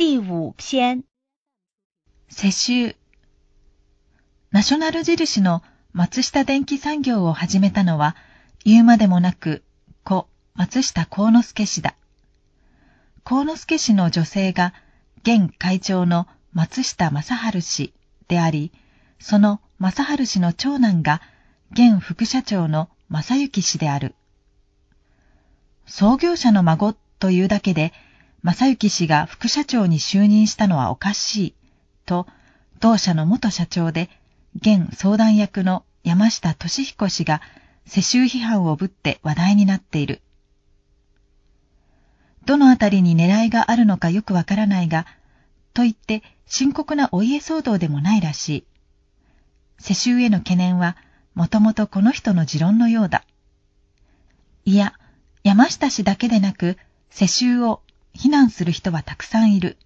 第五篇世襲ナショナル印の松下電器産業を始めたのは言うまでもなく故松下幸之助氏だ。幸之助氏の女性が現会長の松下正治氏であり、その正治氏の長男が現副社長の正幸氏である。創業者の孫というだけで、正幸氏が副社長に就任したのはおかしい、と、同社の元社長で、現相談役の山下俊彦氏が世襲批判をぶって話題になっている。どのあたりに狙いがあるのかよくわからないが、と言って深刻なお家騒動でもないらしい。世襲への懸念は、もともとこの人の持論のようだ。いや、山下氏だけでなく、世襲を非難する人はたくさんいる。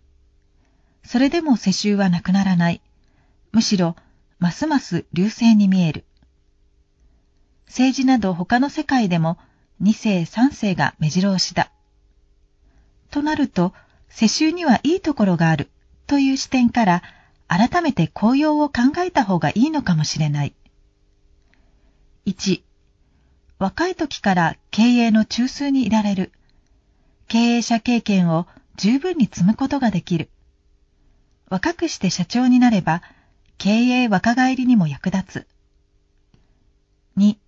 それでも世襲はなくならない。むしろ、ますます流星に見える。政治など他の世界でも二世三世が目白押しだ。となると、世襲にはいいところがあるという視点から改めて紅葉を考えた方がいいのかもしれない。1、若い時から経営の中枢にいられる。経営者経験を十分に積むことができる。若くして社長になれば、経営若返りにも役立つ。2、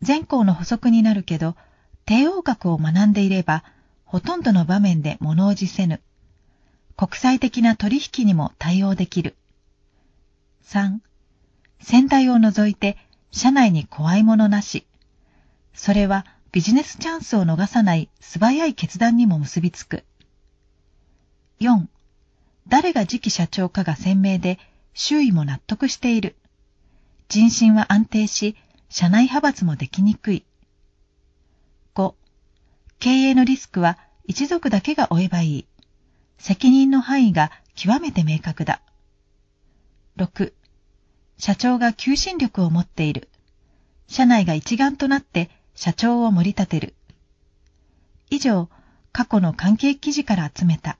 全校の補足になるけど、帝王学を学んでいれば、ほとんどの場面で物おじせぬ。国際的な取引にも対応できる。3、先代を除いて、社内に怖いものなし。それはビジネスチャンスを逃さない素早い決断にも結びつく。4. 誰が次期社長かが鮮明で周囲も納得している。人心は安定し、社内派閥もできにくい。5. 経営のリスクは一族だけが負えばいい。責任の範囲が極めて明確だ。6. 社長が求心力を持っている。社内が一丸となって社長を盛り立てる。以上、過去の関係記事から集めた。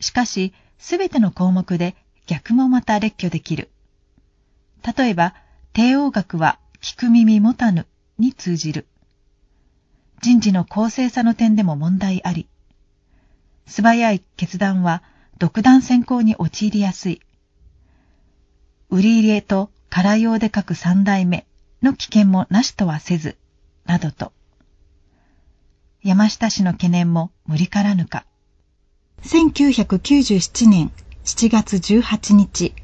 しかし、すべての項目で逆もまた列挙できる。例えば、帝王学は聞く耳持たぬに通じる。人事の公正さの点でも問題あり。素早い決断は独断先行に陥りやすい。売り入れと空用で書く三代目の危険もなしとはせず、などと。山下氏の懸念も無理からぬか。1997年7月18日